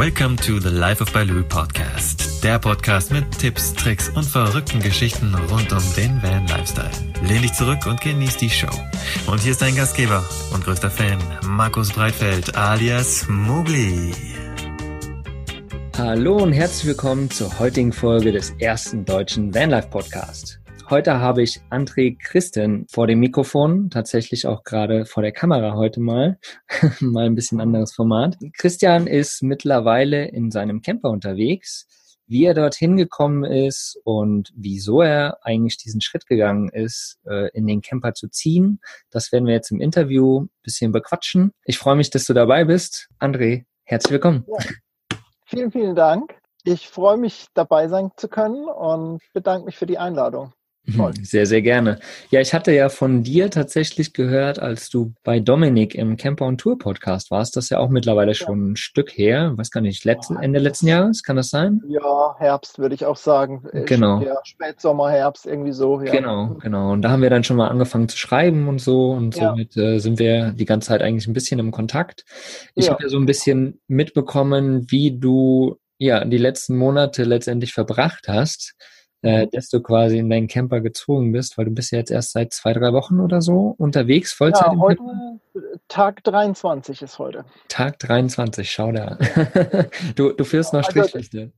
Welcome to the Life of Baloo Podcast. Der Podcast mit Tipps, Tricks und verrückten Geschichten rund um den Van Lifestyle. Lehn dich zurück und genieß die Show. Und hier ist dein Gastgeber und größter Fan, Markus Breitfeld alias Mugli. Hallo und herzlich willkommen zur heutigen Folge des ersten deutschen Vanlife Podcast. Heute habe ich André Christen vor dem Mikrofon, tatsächlich auch gerade vor der Kamera heute mal, mal ein bisschen anderes Format. Christian ist mittlerweile in seinem Camper unterwegs. Wie er dorthin gekommen ist und wieso er eigentlich diesen Schritt gegangen ist, äh, in den Camper zu ziehen, das werden wir jetzt im Interview ein bisschen bequatschen. Ich freue mich, dass du dabei bist. André, herzlich willkommen. Ja. Vielen, vielen Dank. Ich freue mich, dabei sein zu können und bedanke mich für die Einladung. Toll. Sehr, sehr gerne. Ja, ich hatte ja von dir tatsächlich gehört, als du bei Dominik im Camper und Tour Podcast warst. Das ist ja auch mittlerweile schon ja. ein Stück her. Was kann ich, letzten, Ende letzten Jahres? Kann das sein? Ja, Herbst würde ich auch sagen. Äh, genau. Ja, Spätsommer, Herbst, irgendwie so. Ja. Genau, genau. Und da haben wir dann schon mal angefangen zu schreiben und so. Und somit äh, sind wir die ganze Zeit eigentlich ein bisschen im Kontakt. Ich habe ja so ein bisschen mitbekommen, wie du ja die letzten Monate letztendlich verbracht hast äh, dass du quasi in deinen Camper gezwungen bist, weil du bist ja jetzt erst seit zwei, drei Wochen oder so unterwegs, Vollzeit. Ja, heute Tag 23 ist heute. Tag 23, schau da. du, du führst noch also, Strichliste.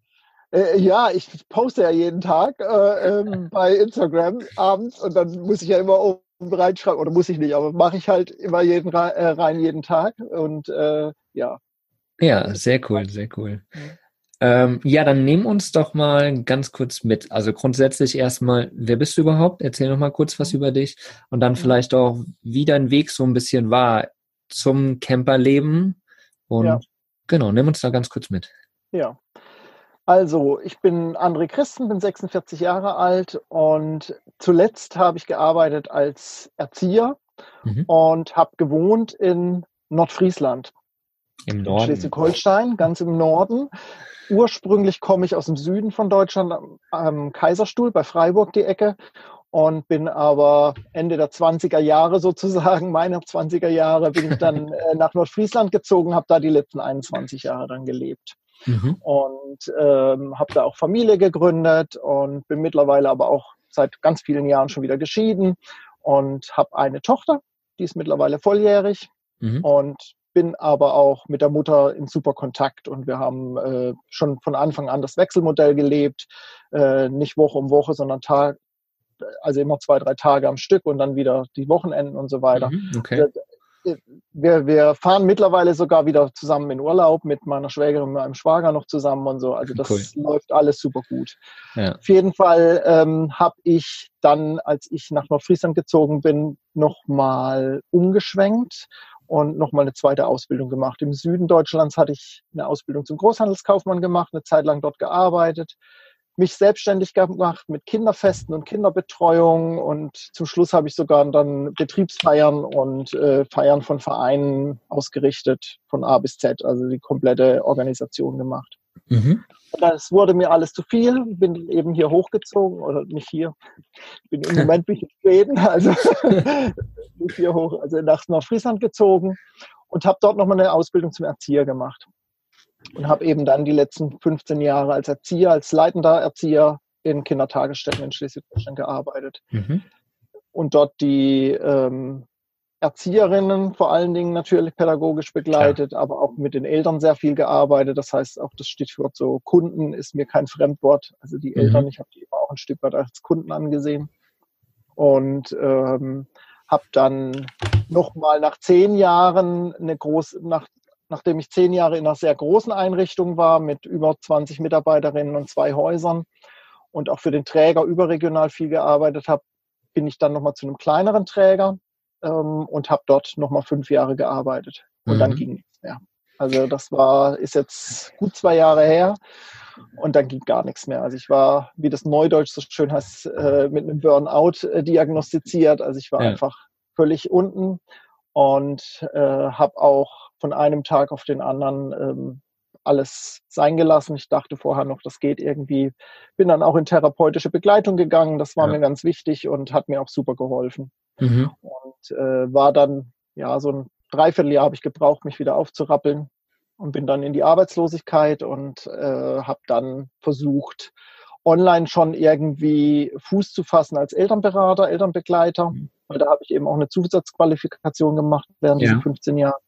Äh, ja, ich poste ja jeden Tag äh, ähm, bei Instagram abends und dann muss ich ja immer oben reinschreiben, oder muss ich nicht, aber mache ich halt immer jeden äh, rein jeden Tag und äh, ja. Ja, sehr cool, sehr cool. Mhm. Ähm, ja, dann nehmen uns doch mal ganz kurz mit. Also grundsätzlich erstmal, wer bist du überhaupt? Erzähl noch mal kurz was über dich und dann vielleicht auch, wie dein Weg so ein bisschen war zum Camperleben. Und ja. genau, nimm uns da ganz kurz mit. Ja. Also, ich bin André Christen, bin 46 Jahre alt und zuletzt habe ich gearbeitet als Erzieher mhm. und habe gewohnt in Nordfriesland. Im Norden. Schleswig-Holstein, ganz im Norden. Ursprünglich komme ich aus dem Süden von Deutschland, am Kaiserstuhl bei Freiburg die Ecke und bin aber Ende der 20er Jahre sozusagen, meiner 20er Jahre, bin ich dann äh, nach Nordfriesland gezogen, habe da die letzten 21 Jahre dann gelebt. Mhm. Und ähm, habe da auch Familie gegründet und bin mittlerweile aber auch seit ganz vielen Jahren schon wieder geschieden und habe eine Tochter, die ist mittlerweile volljährig mhm. und bin aber auch mit der Mutter in super Kontakt und wir haben äh, schon von Anfang an das Wechselmodell gelebt, äh, nicht Woche um Woche, sondern Tag, also immer zwei, drei Tage am Stück und dann wieder die Wochenenden und so weiter. Mhm, okay. Wir, wir fahren mittlerweile sogar wieder zusammen in Urlaub mit meiner Schwägerin und meinem Schwager noch zusammen und so. Also das cool. läuft alles super gut. Ja. Auf jeden Fall ähm, habe ich dann, als ich nach Nordfriesland gezogen bin, nochmal umgeschwenkt und nochmal eine zweite Ausbildung gemacht. Im Süden Deutschlands hatte ich eine Ausbildung zum Großhandelskaufmann gemacht, eine Zeit lang dort gearbeitet, mich selbstständig gemacht mit Kinderfesten und Kinderbetreuung und zum Schluss habe ich sogar dann Betriebsfeiern und äh, Feiern von Vereinen ausgerichtet, von A bis Z, also die komplette Organisation gemacht. Mhm. Das wurde mir alles zu viel, bin eben hier hochgezogen oder nicht hier. Bin im Moment bin ich in Schweden, also nicht hier hoch, also nach Nordfriesland gezogen und habe dort nochmal eine Ausbildung zum Erzieher gemacht. Und habe eben dann die letzten 15 Jahre als Erzieher, als leitender Erzieher in Kindertagesstätten in Schleswig-Holstein gearbeitet. Mhm. Und dort die ähm, Erzieherinnen vor allen Dingen natürlich pädagogisch begleitet, Klar. aber auch mit den Eltern sehr viel gearbeitet. Das heißt, auch das Stichwort so Kunden ist mir kein Fremdwort. Also die Eltern, mhm. ich habe die immer auch ein Stück weit als Kunden angesehen. Und ähm, habe dann nochmal nach zehn Jahren eine große, nach, nachdem ich zehn Jahre in einer sehr großen Einrichtung war, mit über 20 Mitarbeiterinnen und zwei Häusern und auch für den Träger überregional viel gearbeitet habe, bin ich dann nochmal zu einem kleineren Träger ähm, und habe dort nochmal fünf Jahre gearbeitet. Und mhm. dann ging nichts mehr. Also das war, ist jetzt gut zwei Jahre her und dann ging gar nichts mehr. Also ich war, wie das Neudeutsch so schön heißt, äh, mit einem Burnout äh, diagnostiziert. Also ich war ja. einfach völlig unten und äh, habe auch von einem Tag auf den anderen ähm, alles sein gelassen. Ich dachte vorher noch, das geht irgendwie. Bin dann auch in therapeutische Begleitung gegangen. Das war ja. mir ganz wichtig und hat mir auch super geholfen. Mhm. Und äh, war dann, ja, so ein Dreivierteljahr habe ich gebraucht, mich wieder aufzurappeln. und bin dann in die Arbeitslosigkeit und äh, habe dann versucht, online schon irgendwie Fuß zu fassen als Elternberater, Elternbegleiter. Mhm. Weil da habe ich eben auch eine Zusatzqualifikation gemacht während ja. diesen 15 Jahren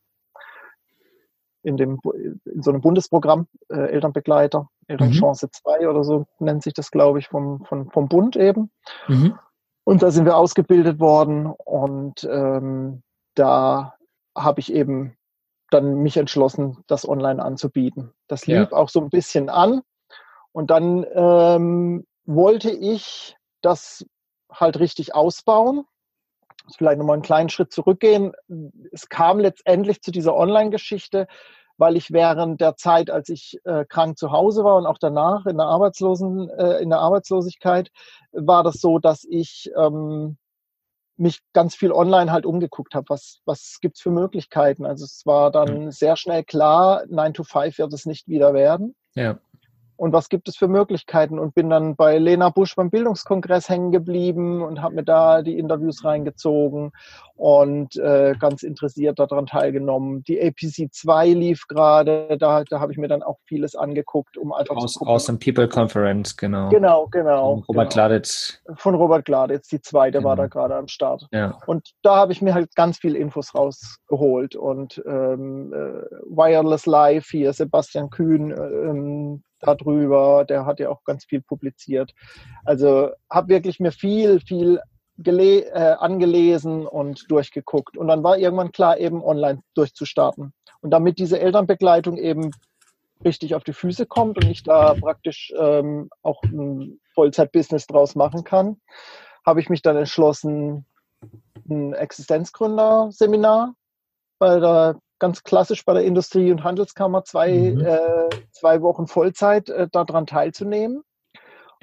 in, dem, in so einem Bundesprogramm, äh, Elternbegleiter, Elternchance mhm. 2 oder so nennt sich das, glaube ich, vom, vom, vom Bund eben. Mhm. Und da sind wir ausgebildet worden und ähm, da habe ich eben dann mich entschlossen, das online anzubieten. Das lief ja. auch so ein bisschen an. Und dann ähm, wollte ich das halt richtig ausbauen. Vielleicht nochmal einen kleinen Schritt zurückgehen. Es kam letztendlich zu dieser Online-Geschichte, weil ich während der Zeit, als ich äh, krank zu Hause war und auch danach in der Arbeitslosen, äh, in der Arbeitslosigkeit, war das so, dass ich ähm, mich ganz viel online halt umgeguckt habe, was, was gibt's für Möglichkeiten. Also es war dann mhm. sehr schnell klar, 9 to 5 wird es nicht wieder werden. Ja und was gibt es für Möglichkeiten und bin dann bei Lena Busch beim Bildungskongress hängen geblieben und habe mir da die Interviews reingezogen und äh, ganz interessiert daran teilgenommen. Die APC 2 lief gerade, da, da habe ich mir dann auch vieles angeguckt, um einfach Aus, zu gucken. Awesome People Conference, genau. Genau, genau. Von Robert genau. Gladitz. Von Robert Gladitz, die zweite genau. war da gerade am Start. Ja. Und da habe ich mir halt ganz viel Infos rausgeholt und ähm, äh, Wireless Live hier, Sebastian Kühn, ähm, darüber, der hat ja auch ganz viel publiziert. Also habe wirklich mir viel, viel äh, angelesen und durchgeguckt. Und dann war irgendwann klar, eben online durchzustarten. Und damit diese Elternbegleitung eben richtig auf die Füße kommt und ich da praktisch ähm, auch ein Vollzeit-Business draus machen kann, habe ich mich dann entschlossen, ein Existenzgründer-Seminar bei der ganz klassisch bei der Industrie- und Handelskammer zwei, mhm. äh, zwei Wochen Vollzeit äh, daran teilzunehmen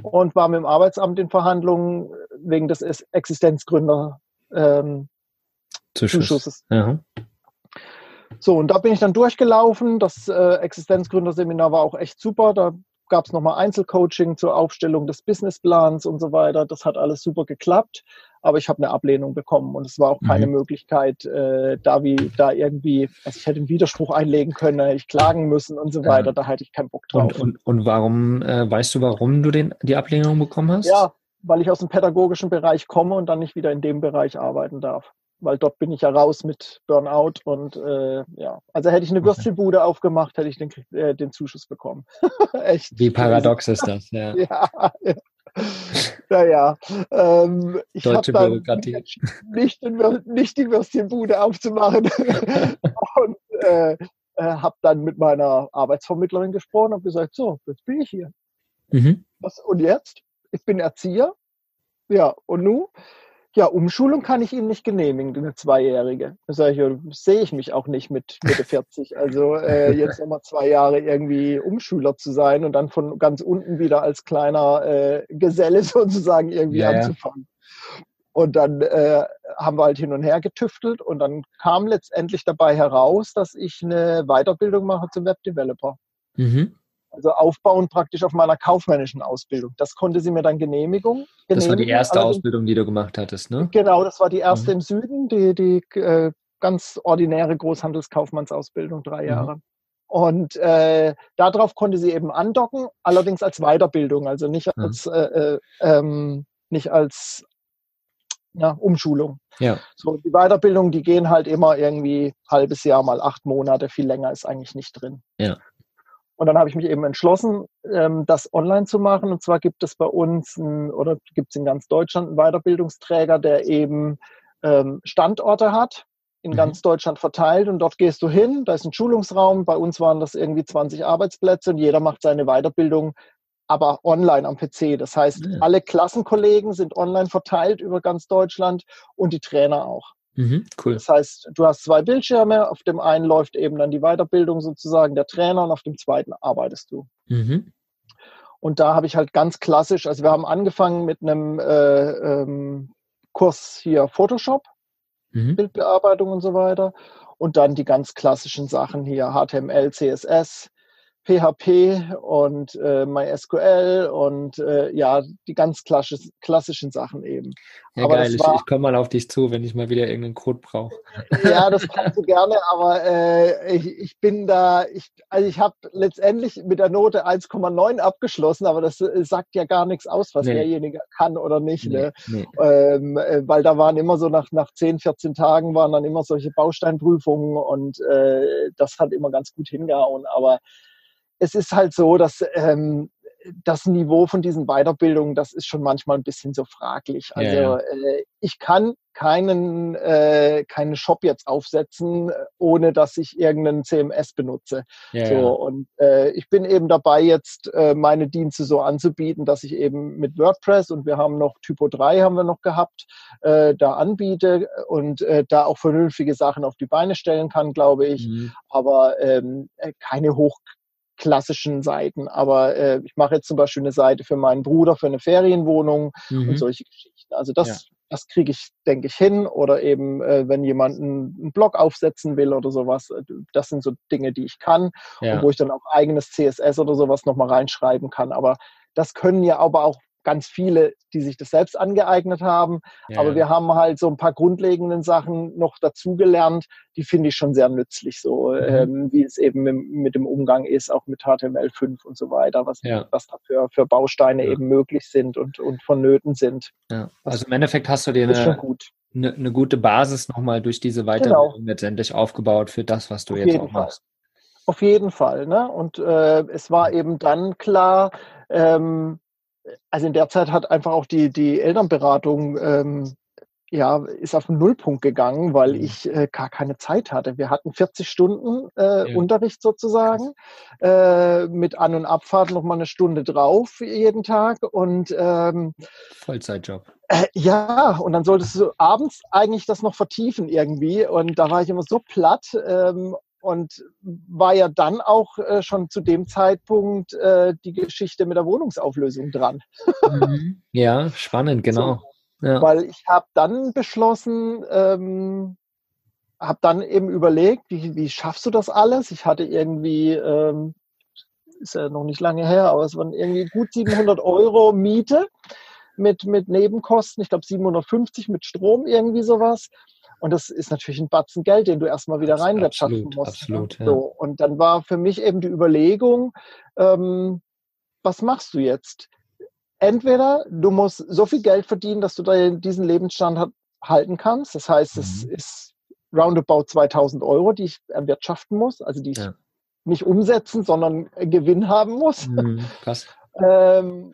und war mit dem Arbeitsamt in Verhandlungen wegen des Existenzgründer ähm, Zuschusses. Ja. So, und da bin ich dann durchgelaufen. Das äh, Existenzgründerseminar war auch echt super. Da gab es nochmal Einzelcoaching zur Aufstellung des Businessplans und so weiter. Das hat alles super geklappt, aber ich habe eine Ablehnung bekommen und es war auch keine mhm. Möglichkeit, äh, da wie da irgendwie, also ich hätte einen Widerspruch einlegen können, hätte ich klagen müssen und so weiter. Ja. Da hatte ich keinen Bock drauf. Und, und, und warum, äh, weißt du, warum du den, die Ablehnung bekommen hast? Ja, weil ich aus dem pädagogischen Bereich komme und dann nicht wieder in dem Bereich arbeiten darf weil dort bin ich ja raus mit Burnout und äh, ja, also hätte ich eine Würstchenbude aufgemacht, hätte ich den, äh, den Zuschuss bekommen. Echt. Wie paradox ist das, ja. ja, ja. Naja, ähm, ich Deutsche Bürokratie. Nicht, nicht die Würstchenbude aufzumachen und äh, äh, habe dann mit meiner Arbeitsvermittlerin gesprochen und gesagt, so, jetzt bin ich hier. Mhm. Was, und jetzt? Ich bin Erzieher. Ja, und nun? Ja, Umschulung kann ich Ihnen nicht genehmigen, eine Zweijährige. Da sage ich, ja, sehe ich mich auch nicht mit Mitte 40. Also äh, jetzt nochmal zwei Jahre irgendwie Umschüler zu sein und dann von ganz unten wieder als kleiner äh, Geselle sozusagen irgendwie ja, anzufangen. Und dann äh, haben wir halt hin und her getüftelt und dann kam letztendlich dabei heraus, dass ich eine Weiterbildung mache zum Webdeveloper. Mhm. Also aufbauen praktisch auf meiner kaufmännischen Ausbildung. Das konnte sie mir dann Genehmigung. Das war die erste Allerdings, Ausbildung, die du gemacht hattest, ne? Genau, das war die erste mhm. im Süden, die, die äh, ganz ordinäre Großhandelskaufmannsausbildung, drei mhm. Jahre. Mhm. Und äh, darauf konnte sie eben andocken, allerdings als Weiterbildung, also nicht mhm. als, äh, äh, ähm, nicht als ja, Umschulung. Ja. So, die Weiterbildung, die gehen halt immer irgendwie halbes Jahr mal acht Monate, viel länger ist eigentlich nicht drin. Ja. Und dann habe ich mich eben entschlossen, ähm, das online zu machen. Und zwar gibt es bei uns ein, oder gibt es in ganz Deutschland einen Weiterbildungsträger, der eben ähm, Standorte hat, in mhm. ganz Deutschland verteilt. Und dort gehst du hin, da ist ein Schulungsraum. Bei uns waren das irgendwie 20 Arbeitsplätze und jeder macht seine Weiterbildung aber online am PC. Das heißt, ja. alle Klassenkollegen sind online verteilt über ganz Deutschland und die Trainer auch. Mhm, cool. Das heißt, du hast zwei Bildschirme, auf dem einen läuft eben dann die Weiterbildung sozusagen der Trainer und auf dem zweiten arbeitest du. Mhm. Und da habe ich halt ganz klassisch, also wir haben angefangen mit einem äh, ähm, Kurs hier Photoshop, mhm. Bildbearbeitung und so weiter. Und dann die ganz klassischen Sachen hier, HTML, CSS, PHP und äh, MySQL und äh, ja, die ganz klassisch, klassischen Sachen eben. Ja, aber geil. War, ich, komme mal auf dich zu, wenn ich mal wieder irgendeinen Code brauche. Ja, das kannst du gerne, aber äh, ich, ich bin da, ich, also ich habe letztendlich mit der Note 1,9 abgeschlossen, aber das äh, sagt ja gar nichts aus, was nee. derjenige kann oder nicht. Nee, ne? Nee. Ähm, äh, weil da waren immer so nach, nach 10, 14 Tagen waren dann immer solche Bausteinprüfungen und äh, das hat immer ganz gut hingehauen. Aber es ist halt so, dass ähm, das Niveau von diesen Weiterbildungen, das ist schon manchmal ein bisschen so fraglich. Also ja, ja. Äh, ich kann keinen, äh, keinen Shop jetzt aufsetzen, ohne dass ich irgendeinen CMS benutze. Ja, so, und äh, ich bin eben dabei, jetzt äh, meine Dienste so anzubieten, dass ich eben mit WordPress und wir haben noch Typo 3 haben wir noch gehabt, äh, da anbiete und äh, da auch vernünftige Sachen auf die Beine stellen kann, glaube ich. Mhm. Aber ähm, äh, keine hoch klassischen Seiten. Aber äh, ich mache jetzt zum Beispiel eine Seite für meinen Bruder für eine Ferienwohnung mhm. und solche Geschichten. Also das, ja. das kriege ich, denke ich, hin. Oder eben, äh, wenn jemand einen, einen, Blog aufsetzen will oder sowas, äh, das sind so Dinge, die ich kann ja. und wo ich dann auch eigenes CSS oder sowas nochmal reinschreiben kann. Aber das können ja aber auch ganz viele, die sich das selbst angeeignet haben. Ja. Aber wir haben halt so ein paar grundlegenden Sachen noch dazugelernt, die finde ich schon sehr nützlich, so mhm. ähm, wie es eben mit, mit, dem Umgang ist, auch mit HTML5 und so weiter, was, ja. was da für, für Bausteine eben möglich sind und, und vonnöten sind. Also im Endeffekt hast du dir eine, eine, eine, gute Basis nochmal durch diese Weiterbildung genau. letztendlich aufgebaut für das, was du Auf jetzt auch machst. Auf jeden Fall. Ne? Und äh, es war eben dann klar, ähm, also in der Zeit hat einfach auch die, die Elternberatung ähm, ja, ist auf den Nullpunkt gegangen, weil mhm. ich äh, gar keine Zeit hatte. Wir hatten 40 Stunden äh, ja. Unterricht sozusagen, äh, mit An- und Abfahrt noch mal eine Stunde drauf jeden Tag und ähm, Vollzeitjob. Äh, ja, und dann solltest du abends eigentlich das noch vertiefen irgendwie und da war ich immer so platt ähm, und war ja dann auch äh, schon zu dem Zeitpunkt äh, die Geschichte mit der Wohnungsauflösung dran. Mhm. ja, spannend, genau. So, ja. Weil ich habe dann beschlossen, ähm, habe dann eben überlegt, wie, wie schaffst du das alles? Ich hatte irgendwie, ähm, ist ja noch nicht lange her, aber es waren irgendwie gut 700 Euro Miete mit, mit Nebenkosten, ich glaube 750 mit Strom, irgendwie sowas. Und das ist natürlich ein Batzen Geld, den du erstmal wieder reinwirtschaften musst. Ne? Absolut, ja. so, und dann war für mich eben die Überlegung, ähm, was machst du jetzt? Entweder du musst so viel Geld verdienen, dass du diesen Lebensstandard halten kannst. Das heißt, mhm. es ist roundabout 2000 Euro, die ich erwirtschaften muss, also die ich ja. nicht umsetzen, sondern Gewinn haben muss. Mhm, krass. ähm,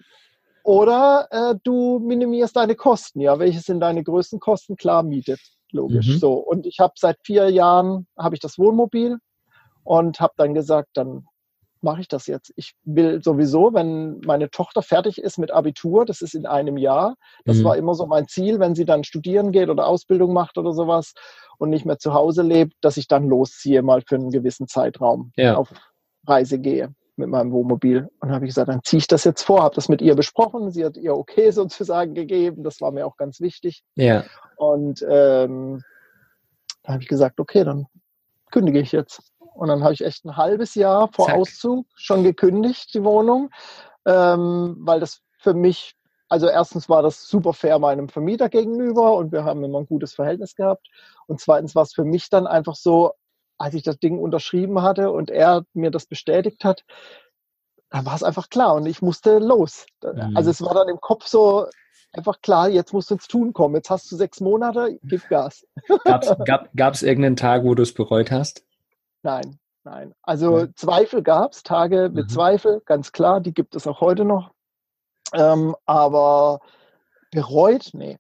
oder äh, du minimierst deine Kosten. Ja, welche sind deine größten Kosten? Klar, Miete logisch. Mhm. So und ich habe seit vier Jahren habe ich das Wohnmobil und habe dann gesagt, dann mache ich das jetzt. Ich will sowieso, wenn meine Tochter fertig ist mit Abitur, das ist in einem Jahr, das mhm. war immer so mein Ziel, wenn sie dann studieren geht oder Ausbildung macht oder sowas und nicht mehr zu Hause lebt, dass ich dann losziehe mal für einen gewissen Zeitraum ja. auf Reise gehe mit meinem Wohnmobil. Und habe ich gesagt, dann ziehe ich das jetzt vor, habe das mit ihr besprochen. Sie hat ihr okay sozusagen gegeben. Das war mir auch ganz wichtig. Ja. Und ähm, da habe ich gesagt, okay, dann kündige ich jetzt. Und dann habe ich echt ein halbes Jahr vor Zack. Auszug schon gekündigt, die Wohnung, ähm, weil das für mich, also erstens war das super fair meinem Vermieter gegenüber und wir haben immer ein gutes Verhältnis gehabt. Und zweitens war es für mich dann einfach so, als ich das Ding unterschrieben hatte und er mir das bestätigt hat, dann war es einfach klar und ich musste los. Mhm. Also es war dann im Kopf so einfach klar, jetzt musst du ins Tun kommen. Jetzt hast du sechs Monate, gib Gas. Gab es irgendeinen Tag, wo du es bereut hast? Nein, nein. Also ja. Zweifel gab es, Tage mit mhm. Zweifel, ganz klar, die gibt es auch heute noch. Ähm, aber bereut, nee.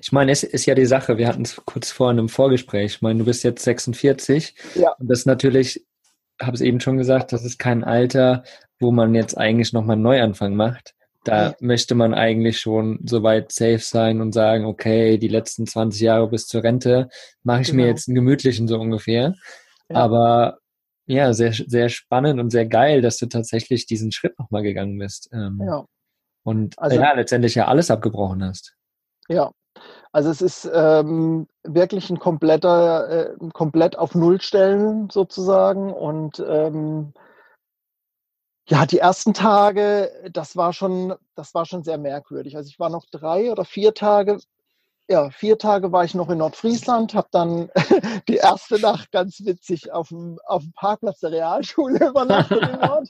Ich meine, es ist ja die Sache, wir hatten es kurz vorhin im Vorgespräch. Ich meine, du bist jetzt 46 ja. und das ist natürlich, habe es eben schon gesagt, das ist kein Alter, wo man jetzt eigentlich nochmal einen Neuanfang macht. Da ja. möchte man eigentlich schon soweit safe sein und sagen, okay, die letzten 20 Jahre bis zur Rente mache ich genau. mir jetzt einen gemütlichen so ungefähr. Ja. Aber ja, sehr, sehr spannend und sehr geil, dass du tatsächlich diesen Schritt nochmal gegangen bist. Ähm, ja. Und also, ja, letztendlich ja alles abgebrochen hast. Ja, also es ist ähm, wirklich ein kompletter, äh, komplett auf Null stellen sozusagen und ähm, Ja, die ersten Tage, das war schon, das war schon sehr merkwürdig. Also ich war noch drei oder vier Tage, ja, vier Tage war ich noch in Nordfriesland, habe dann die erste Nacht ganz witzig auf dem, auf dem Parkplatz der Realschule übernachtet in Nord.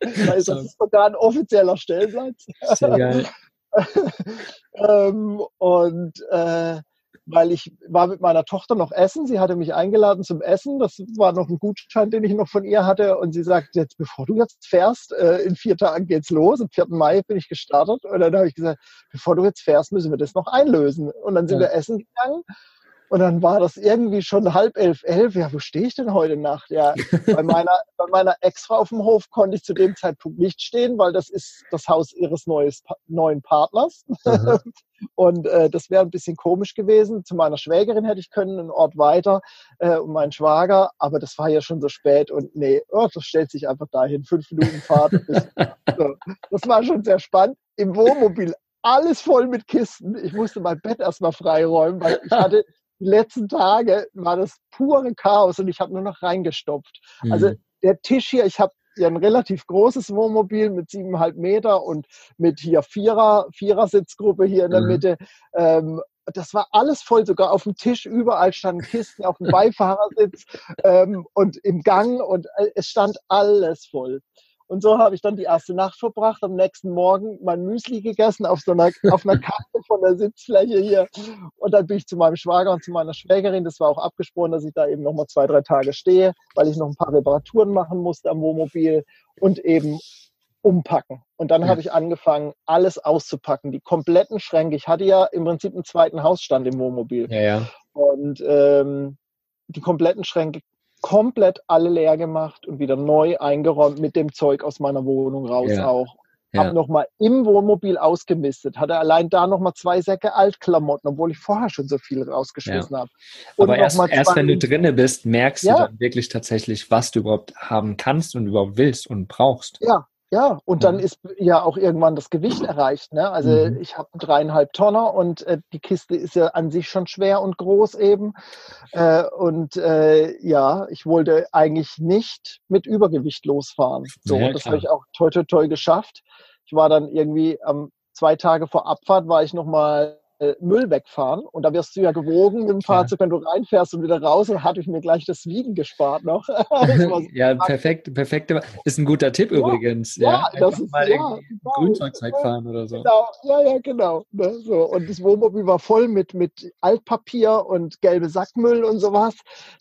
das ist sogar ein offizieller Stellplatz. Sehr geil. ähm, und äh, weil ich war mit meiner Tochter noch essen. Sie hatte mich eingeladen zum Essen. Das war noch ein Gutschein, den ich noch von ihr hatte. Und sie sagt, jetzt, bevor du jetzt fährst, äh, in vier Tagen geht's los. Am 4. Mai bin ich gestartet. Und dann habe ich gesagt, bevor du jetzt fährst, müssen wir das noch einlösen. Und dann sind ja. wir essen gegangen. Und dann war das irgendwie schon halb elf, elf. Ja, wo stehe ich denn heute Nacht? Ja, bei meiner, bei meiner Ex-Frau auf dem Hof konnte ich zu dem Zeitpunkt nicht stehen, weil das ist das Haus ihres neues, neuen Partners. Und äh, das wäre ein bisschen komisch gewesen. Zu meiner Schwägerin hätte ich können, einen Ort weiter, äh, und meinen Schwager. Aber das war ja schon so spät und nee, oh, das stellt sich einfach dahin. Fünf Minuten Fahrt. Bis, so. Das war schon sehr spannend. Im Wohnmobil alles voll mit Kisten. Ich musste mein Bett erstmal freiräumen, weil ich hatte die letzten Tage war das pure Chaos und ich habe nur noch reingestopft. Also mhm. Also der Tisch hier, ich habe ja ein relativ großes Wohnmobil mit siebeneinhalb Meter und mit hier Vierer, Vierer-Sitzgruppe hier in der mhm. Mitte. Ähm, das war alles voll, sogar auf dem Tisch, überall standen Kisten, auf dem Beifahrersitz ähm, und im Gang und äh, es stand alles voll. Und so habe ich dann die erste Nacht verbracht, am nächsten Morgen mein Müsli gegessen auf so einer, auf einer Karte von der Sitzfläche hier. Und dann bin ich zu meinem Schwager und zu meiner Schwägerin. Das war auch abgesprochen, dass ich da eben nochmal zwei, drei Tage stehe, weil ich noch ein paar Reparaturen machen musste am Wohnmobil und eben umpacken. Und dann ja. habe ich angefangen, alles auszupacken, die kompletten Schränke. Ich hatte ja im Prinzip einen zweiten Hausstand im Wohnmobil. Ja, ja. Und ähm, die kompletten Schränke komplett alle leer gemacht und wieder neu eingeräumt mit dem Zeug aus meiner Wohnung raus ja. auch. Ja. Habe nochmal im Wohnmobil ausgemistet, hatte allein da nochmal zwei Säcke Altklamotten, obwohl ich vorher schon so viel rausgeschmissen ja. habe. Aber erst, erst wenn du drinne bist, merkst ja. du dann wirklich tatsächlich, was du überhaupt haben kannst und überhaupt willst und brauchst. Ja, ja, und dann mhm. ist ja auch irgendwann das Gewicht erreicht. Ne? Also mhm. ich habe dreieinhalb Tonner und äh, die Kiste ist ja an sich schon schwer und groß eben. Äh, und äh, ja, ich wollte eigentlich nicht mit Übergewicht losfahren. So, ja, das habe ich auch toi toi toi geschafft. Ich war dann irgendwie ähm, zwei Tage vor Abfahrt war ich nochmal äh, Müll wegfahren. Und da wirst du ja gewogen mit dem Fahrzeug, wenn du reinfährst und wieder raus. Und hatte ich mir gleich das Wiegen gespart noch. ja, perfekt, perfekt. Ist ein guter Tipp ja, übrigens. Ja, ja das ist mal ja, genau, Grünzeugzeug fahren oder so. Genau, ja, ja, genau. Ne, so. Und das Wohnmobil war voll mit, mit Altpapier und gelbe Sackmüll und sowas.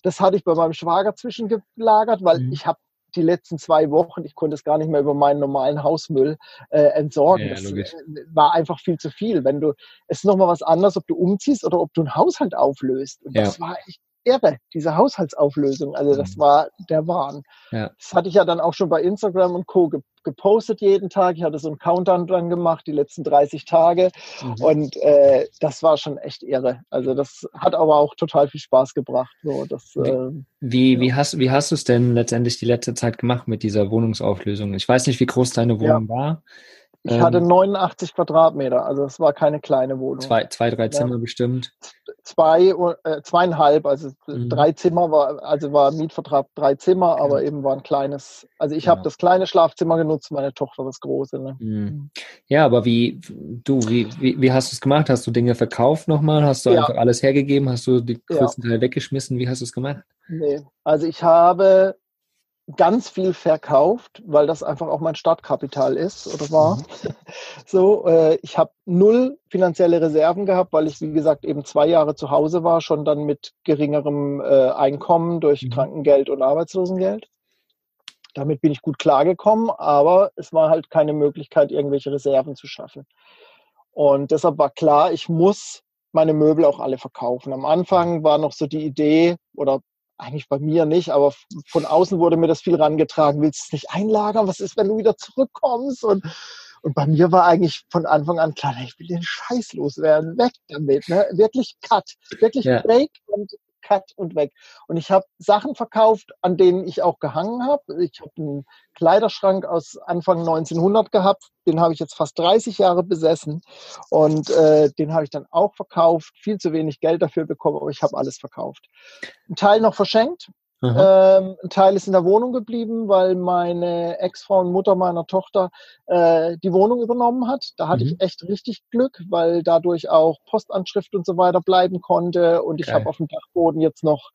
Das hatte ich bei meinem Schwager zwischengelagert, weil mhm. ich habe die letzten zwei Wochen, ich konnte es gar nicht mehr über meinen normalen Hausmüll äh, entsorgen. Ja, das äh, war einfach viel zu viel. Wenn du, es ist nochmal was anderes, ob du umziehst oder ob du einen Haushalt auflöst. Und ja. das war echt irre, diese Haushaltsauflösung. Also das mhm. war der Wahn. Ja. Das hatte ich ja dann auch schon bei Instagram und Co. gepostet jeden Tag. Ich hatte so einen Countdown dann gemacht, die letzten 30 Tage. Mhm. Und äh, das war schon echt irre. Also das hat aber auch total viel Spaß gebracht. So, das, wie, äh, wie, ja. wie, hast, wie hast du es denn letztendlich die letzte Zeit gemacht mit dieser Wohnungsauflösung? Ich weiß nicht, wie groß deine Wohnung ja. war. Ich hatte 89 ähm, Quadratmeter, also es war keine kleine Wohnung. Zwei, zwei drei Zimmer ja. bestimmt. Zwei, äh, zweieinhalb, also mhm. drei Zimmer war, also war Mietvertrag drei Zimmer, aber ja. eben war ein kleines. Also ich ja. habe das kleine Schlafzimmer genutzt, meine Tochter das große. Ne? Mhm. mhm. Ja, aber wie du, wie, wie, wie hast du es gemacht? Hast du Dinge verkauft nochmal? Hast du einfach alles hergegeben? Hast du die größten Teile weggeschmissen? Wie hast du es gemacht? Nee, also ich habe ganz viel verkauft, weil das einfach auch mein Startkapital ist oder war. Mhm. So, äh, ich habe null finanzielle Reserven gehabt, weil ich wie gesagt eben zwei Jahre zu Hause war, schon dann mit geringerem äh, Einkommen durch mhm. Krankengeld und Arbeitslosengeld. Damit bin ich gut klargekommen, aber es war halt keine Möglichkeit, irgendwelche Reserven zu schaffen. Und deshalb war klar, ich muss meine Möbel auch alle verkaufen. Am Anfang war noch so die Idee oder eigentlich bei mir nicht, aber von außen wurde mir das viel rangetragen. Willst du es nicht einlagern? Was ist, wenn du wieder zurückkommst? Und, und bei mir war eigentlich von Anfang an klar, ich will den Scheiß loswerden, weg damit, ne? Wirklich cut, wirklich ja. break und cut und weg. Und ich habe Sachen verkauft, an denen ich auch gehangen habe. Ich habe einen Kleiderschrank aus Anfang 1900 gehabt, den habe ich jetzt fast 30 Jahre besessen und äh, den habe ich dann auch verkauft. Viel zu wenig Geld dafür bekommen, aber ich habe alles verkauft. Ein Teil noch verschenkt. Ähm, ein Teil ist in der Wohnung geblieben, weil meine Ex-Frau und Mutter meiner Tochter äh, die Wohnung übernommen hat. Da hatte mhm. ich echt richtig Glück, weil dadurch auch Postanschrift und so weiter bleiben konnte. Und ich habe auf dem Dachboden jetzt noch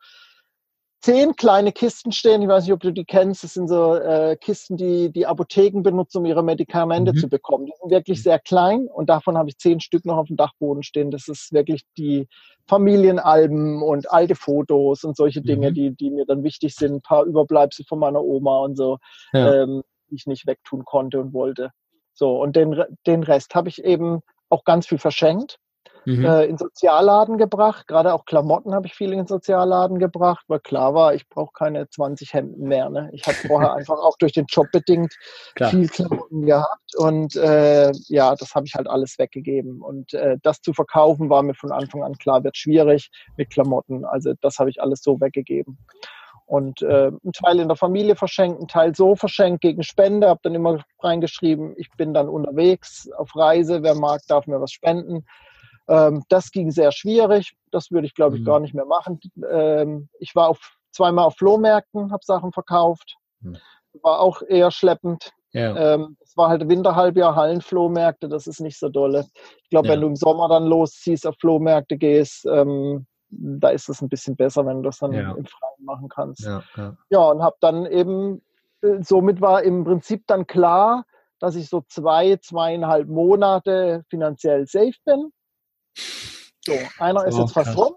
zehn kleine Kisten stehen. Ich weiß nicht, ob du die kennst. Das sind so äh, Kisten, die die Apotheken benutzen, um ihre Medikamente mhm. zu bekommen. Die sind wirklich sehr klein und davon habe ich zehn Stück noch auf dem Dachboden stehen. Das ist wirklich die Familienalben und alte Fotos und solche Dinge, mhm. die, die mir dann wichtig sind. Ein paar Überbleibsel von meiner Oma und so, ja. ähm, die ich nicht wegtun konnte und wollte. So, und den, den Rest habe ich eben auch ganz viel verschenkt mhm. äh, in Sozialladen gebracht. Gerade auch Klamotten habe ich viel in den Sozialladen gebracht, weil klar war, ich brauche keine 20 Hemden mehr. Ne? Ich hatte vorher einfach auch durch den Job bedingt klar. viel Klamotten gehabt und äh, ja, das habe ich halt alles weggegeben. Und äh, das zu verkaufen war mir von Anfang an klar, wird schwierig mit Klamotten. Also das habe ich alles so weggegeben und äh, einen Teil in der Familie verschenkt, einen Teil so verschenkt gegen Spende, habe dann immer reingeschrieben, ich bin dann unterwegs auf Reise, wer mag, darf mir was spenden. Ähm, das ging sehr schwierig. Das würde ich, glaube ich, mhm. gar nicht mehr machen. Ähm, ich war auf, zweimal auf Flohmärkten, habe Sachen verkauft. Mhm. War auch eher schleppend. Ja. Ähm, es war halt Winterhalbjahr, Hallenflohmärkte, das ist nicht so dolle. Ich glaube, ja. wenn du im Sommer dann losziehst, auf Flohmärkte gehst, ähm, da ist es ein bisschen besser, wenn du das dann ja. im Freien machen kannst. Ja, ja. und habe dann eben, äh, somit war im Prinzip dann klar, dass ich so zwei, zweieinhalb Monate finanziell safe bin. So, einer ist jetzt fast rum.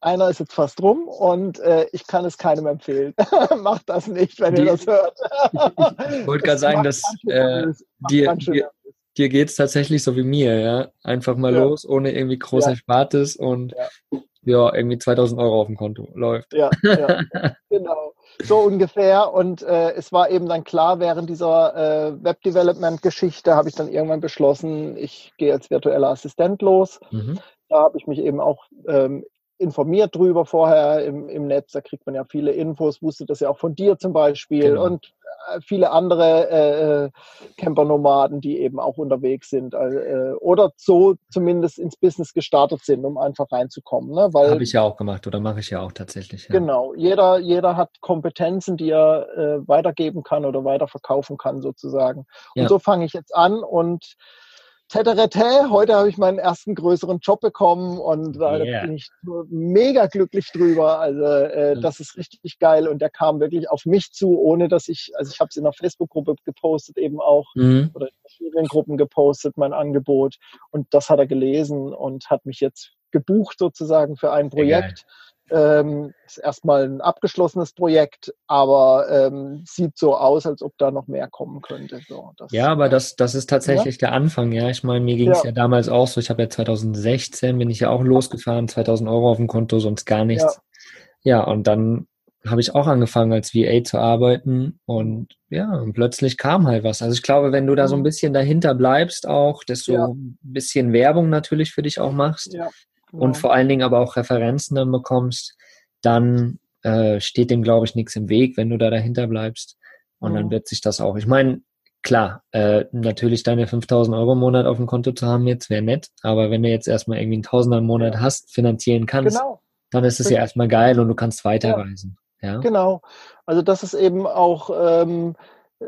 Einer ist jetzt fast rum und äh, ich kann es keinem empfehlen. Macht das nicht, wenn Die, ihr das hört. ich wollte gerade sagen, dass äh, dir, dir, dir geht es tatsächlich so wie mir, ja. Einfach mal ja. los, ohne irgendwie groß ja. Erspartes und ja. ja. irgendwie 2000 Euro auf dem Konto läuft. Ja, ja genau. So ungefähr. Und äh, es war eben dann klar, während dieser äh, Web-Development-Geschichte habe ich dann irgendwann beschlossen, ich gehe als virtueller Assistent los. Mhm. Da habe ich mich eben auch ähm, informiert drüber vorher im, im Netz. Da kriegt man ja viele Infos, wusste das ja auch von dir zum Beispiel genau. und äh, viele andere äh, äh, Campernomaden, die eben auch unterwegs sind äh, oder so zumindest ins Business gestartet sind, um einfach reinzukommen. Ne? Habe ich ja auch gemacht oder mache ich ja auch tatsächlich. Ja. Genau, jeder, jeder hat Kompetenzen, die er äh, weitergeben kann oder weiterverkaufen kann sozusagen. Und ja. so fange ich jetzt an und Teterete, heute habe ich meinen ersten größeren Job bekommen und da yeah. bin ich mega glücklich drüber. Also äh, das ist richtig geil und der kam wirklich auf mich zu, ohne dass ich, also ich habe es in der Facebook-Gruppe gepostet eben auch mhm. oder in verschiedenen Gruppen gepostet, mein Angebot und das hat er gelesen und hat mich jetzt gebucht sozusagen für ein Projekt. Geil. Ähm, ist erstmal ein abgeschlossenes Projekt, aber ähm, sieht so aus, als ob da noch mehr kommen könnte. So, das, ja, aber das, das ist tatsächlich ja. der Anfang, ja. Ich meine, mir ging es ja. ja. damals auch so. Ich habe ja 2016 bin ich ja auch losgefahren, 2000 Euro auf dem Konto, sonst gar nichts. Ja, ja und dann habe ich auch angefangen als VA zu arbeiten und ja, und plötzlich kam halt was. Also ich glaube, wenn du da so ein mhm. bisschen dahinter bleibst auch, dass du ein bisschen Werbung natürlich für dich auch machst, ja und vor allen Dingen aber auch Referenzen dann bekommst, dann äh, steht dem, glaube ich, nichts im Weg, wenn du da dahinter bleibst. Und mhm. dann wird sich das auch. Ich meine, klar, äh, natürlich deine 5000 Euro im Monat auf dem Konto zu haben jetzt wäre nett, aber wenn du jetzt erstmal irgendwie einen Tausender im Monat hast, finanzieren kannst, genau. dann ist es ja erstmal geil und du kannst weiterreisen. Ja. ja. Genau. Also das ist eben auch, ähm, äh,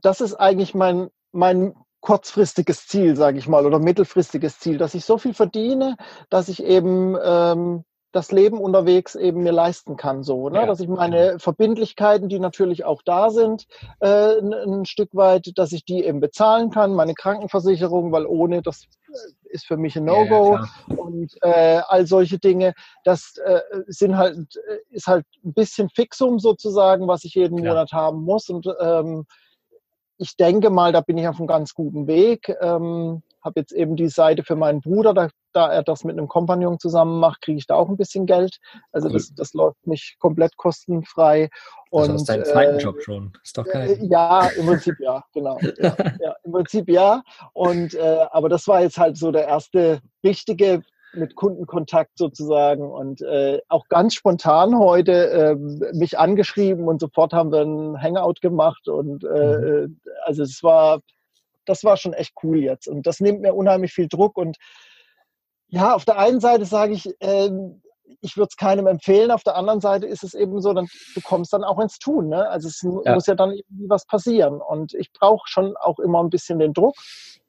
das ist eigentlich mein, mein kurzfristiges Ziel, sage ich mal, oder mittelfristiges Ziel, dass ich so viel verdiene, dass ich eben ähm, das Leben unterwegs eben mir leisten kann, so, ne? Ja. dass ich meine genau. Verbindlichkeiten, die natürlich auch da sind, äh, ein, Stück weit, dass ich die eben bezahlen kann, meine Krankenversicherung, weil ohne das ist für mich ein No-Go ja, und äh, all solche Dinge. Das äh, sind halt äh, ist halt ein bisschen Fixum sozusagen, was ich jeden. Monat haben muss und ähm, ich denke mal, da bin ich auf einem ganz guten Weg. Ähm, habe jetzt eben die Seite für meinen Bruder, da, da er das mit einem Kompagnon zusammen macht, kriege ich da auch ein bisschen Geld. Also cool. das, das läuft nicht komplett kostenfrei. Und, also aus deinem zweiten äh, Job schon. Ist doch geil. Äh, ja, im Prinzip ja, genau. ja, ja, Im Prinzip ja. Und äh, aber das war jetzt halt so der erste richtige mit Kundenkontakt sozusagen und äh, auch ganz spontan heute äh, mich angeschrieben und sofort haben wir ein Hangout gemacht und äh, mhm. Äh, also es war das war schon echt cool jetzt und das nimmt mir unheimlich viel Druck und ja auf der einen Seite sage ich äh, ich würde es keinem empfehlen. Auf der anderen Seite ist es eben so, dann, du kommst dann auch ins Tun. Ne? Also es ja. muss ja dann irgendwie was passieren. Und ich brauche schon auch immer ein bisschen den Druck.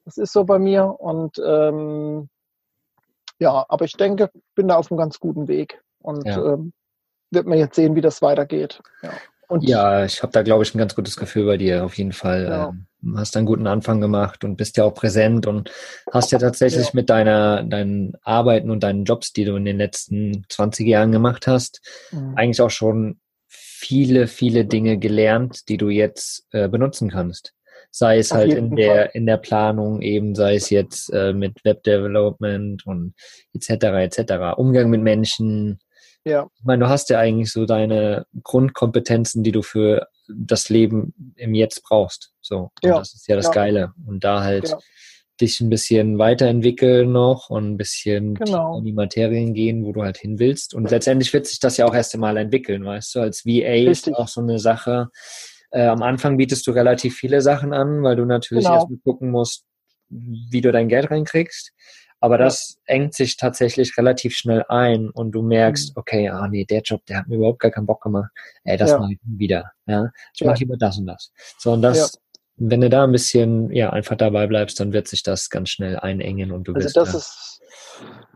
Das ist so bei mir. Und ähm, ja, aber ich denke, bin da auf einem ganz guten Weg. Und ja. ähm, wird man jetzt sehen, wie das weitergeht. Ja. Und ja, ich habe da, glaube ich, ein ganz gutes Gefühl bei dir, auf jeden Fall. Ja. Ähm, hast einen guten Anfang gemacht und bist ja auch präsent und hast ja tatsächlich ja. mit deiner, deinen Arbeiten und deinen Jobs, die du in den letzten 20 Jahren gemacht hast, mhm. eigentlich auch schon viele, viele Dinge gelernt, die du jetzt äh, benutzen kannst. Sei es Auf halt in der, in der Planung eben, sei es jetzt äh, mit Web Development und etc. etc. Umgang mit Menschen, ja. Ich meine, du hast ja eigentlich so deine Grundkompetenzen, die du für das Leben im Jetzt brauchst. So. Und ja. das ist ja das ja. Geile. Und da halt ja. dich ein bisschen weiterentwickeln noch und ein bisschen genau. in die Materien gehen, wo du halt hin willst. Und letztendlich wird sich das ja auch erst einmal entwickeln, weißt du? Als VA Richtig. ist auch so eine Sache. Äh, am Anfang bietest du relativ viele Sachen an, weil du natürlich genau. erstmal gucken musst, wie du dein Geld reinkriegst. Aber das ja. engt sich tatsächlich relativ schnell ein und du merkst, mhm. okay, ah nee, der Job, der hat mir überhaupt gar keinen Bock gemacht. Ey, das ja. mache ich wieder. Ja, ich ja. mache lieber das und das. So und das, wenn du da ein bisschen ja einfach dabei bleibst, dann wird sich das ganz schnell einengen und du also wirst. Das ist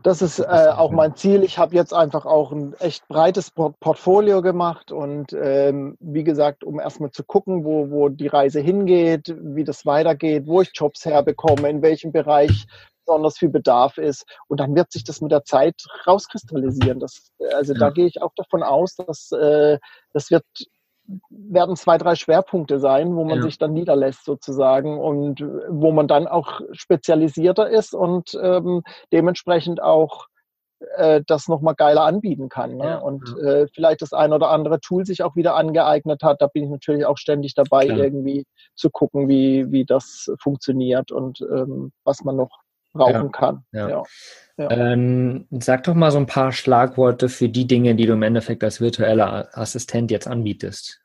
das ist äh, auch mein Ziel. Ich habe jetzt einfach auch ein echt breites Portfolio gemacht und ähm, wie gesagt, um erstmal zu gucken, wo, wo die Reise hingeht, wie das weitergeht, wo ich Jobs herbekomme, in welchem Bereich besonders viel Bedarf ist. Und dann wird sich das mit der Zeit rauskristallisieren. Das, also ja. da gehe ich auch davon aus, dass äh, das wird werden zwei, drei Schwerpunkte sein, wo man ja. sich dann niederlässt sozusagen und wo man dann auch spezialisierter ist und ähm, dementsprechend auch äh, das nochmal geiler anbieten kann. Ne? Ja, und ja. Äh, vielleicht das ein oder andere Tool sich auch wieder angeeignet hat. Da bin ich natürlich auch ständig dabei, Klar. irgendwie zu gucken, wie, wie das funktioniert und ähm, was man noch brauchen ja, kann. Ja. Ja. ja. Ähm, sag doch mal so ein paar Schlagworte für die Dinge, die du im Endeffekt als virtueller Assistent jetzt anbietest.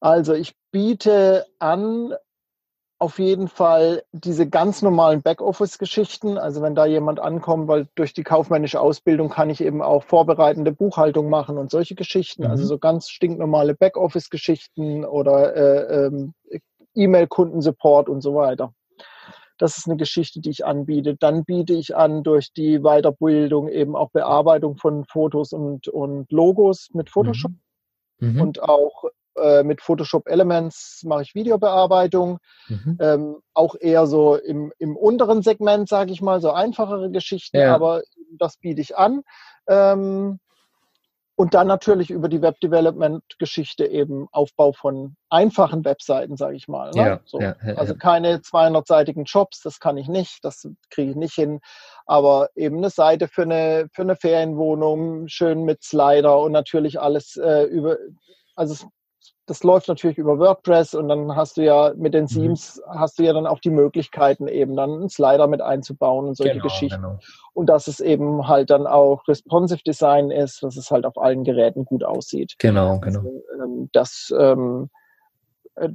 Also ich biete an auf jeden Fall diese ganz normalen Backoffice-Geschichten. Also wenn da jemand ankommt, weil durch die kaufmännische Ausbildung kann ich eben auch vorbereitende Buchhaltung machen und solche Geschichten. Also mhm. Also so ganz stinknormale Backoffice-Geschichten oder äh, ähm, E-Mail-Kundensupport und so weiter. Das ist eine Geschichte, die ich anbiete. Dann biete ich an durch die Weiterbildung eben auch Bearbeitung von Fotos und, und Logos mit Photoshop mhm. mhm. und auch äh, mit Photoshop Elements mache ich Videobearbeitung. Mhm. Ähm, auch eher so im, im unteren Segment, sage ich mal, so einfachere Geschichten, ja. aber das biete ich an. Ähm, und dann natürlich über die Web Development Geschichte eben Aufbau von einfachen Webseiten, sage ich mal. Ne? Ja, so. ja, ja, also keine 200-seitigen Jobs, das kann ich nicht, das kriege ich nicht hin. Aber eben eine Seite für eine, für eine Ferienwohnung, schön mit Slider und natürlich alles äh, über, also das läuft natürlich über WordPress und dann hast du ja mit den mhm. Themes mhm. hast du ja dann auch die Möglichkeiten eben dann einen Slider mit einzubauen und solche genau, Geschichten. Genau. Und dass es eben halt dann auch responsive Design ist, dass es halt auf allen Geräten gut aussieht. Genau, genau. Also, ähm, das, ähm, äh,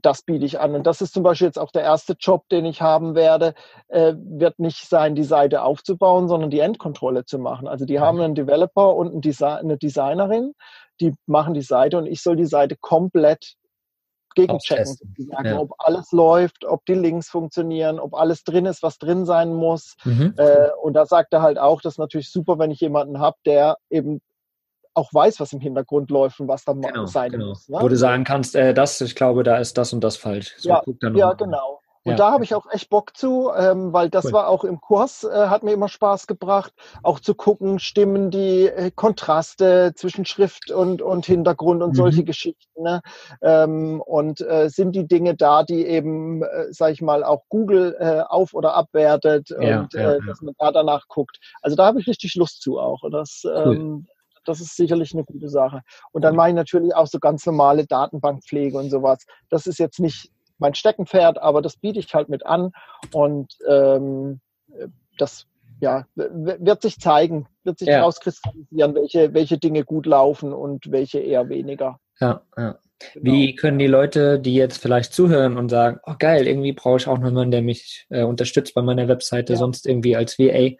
das biete ich an. Und das ist zum Beispiel jetzt auch der erste Job, den ich haben werde, äh, wird nicht sein, die Seite aufzubauen, sondern die Endkontrolle zu machen. Also die haben einen Developer und einen Desi eine Designerin, die machen die Seite und ich soll die Seite komplett gegenchecken. Sagen, ja. Ob alles läuft, ob die Links funktionieren, ob alles drin ist, was drin sein muss. Mhm. Äh, und da sagt er halt auch, das ist natürlich super, wenn ich jemanden habe, der eben auch weiß, was im Hintergrund läuft und was da genau, sein genau. muss. Ne? Wo du sagen kannst, äh, das, ich glaube, da ist das und das falsch. So, ja, ja genau. Und ja. da habe ich auch echt Bock zu, ähm, weil das cool. war auch im Kurs, äh, hat mir immer Spaß gebracht, auch zu gucken, stimmen die äh, Kontraste zwischen Schrift und, und Hintergrund und mhm. solche Geschichten. Ne? Ähm, und äh, sind die Dinge da, die eben, äh, sag ich mal, auch Google äh, auf- oder abwertet ja, und ja, äh, dass man da danach guckt. Also da habe ich richtig Lust zu auch. Das, cool. Das ist sicherlich eine gute Sache. Und dann mache ich natürlich auch so ganz normale Datenbankpflege und sowas. Das ist jetzt nicht mein Steckenpferd, aber das biete ich halt mit an und ähm, das ja, wird sich zeigen, wird sich ja. rauskristallisieren, welche, welche Dinge gut laufen und welche eher weniger. Ja, ja. Genau. Wie können die Leute, die jetzt vielleicht zuhören und sagen, oh geil, irgendwie brauche ich auch noch jemanden, der mich äh, unterstützt bei meiner Webseite, ja. sonst irgendwie als VA. Äh,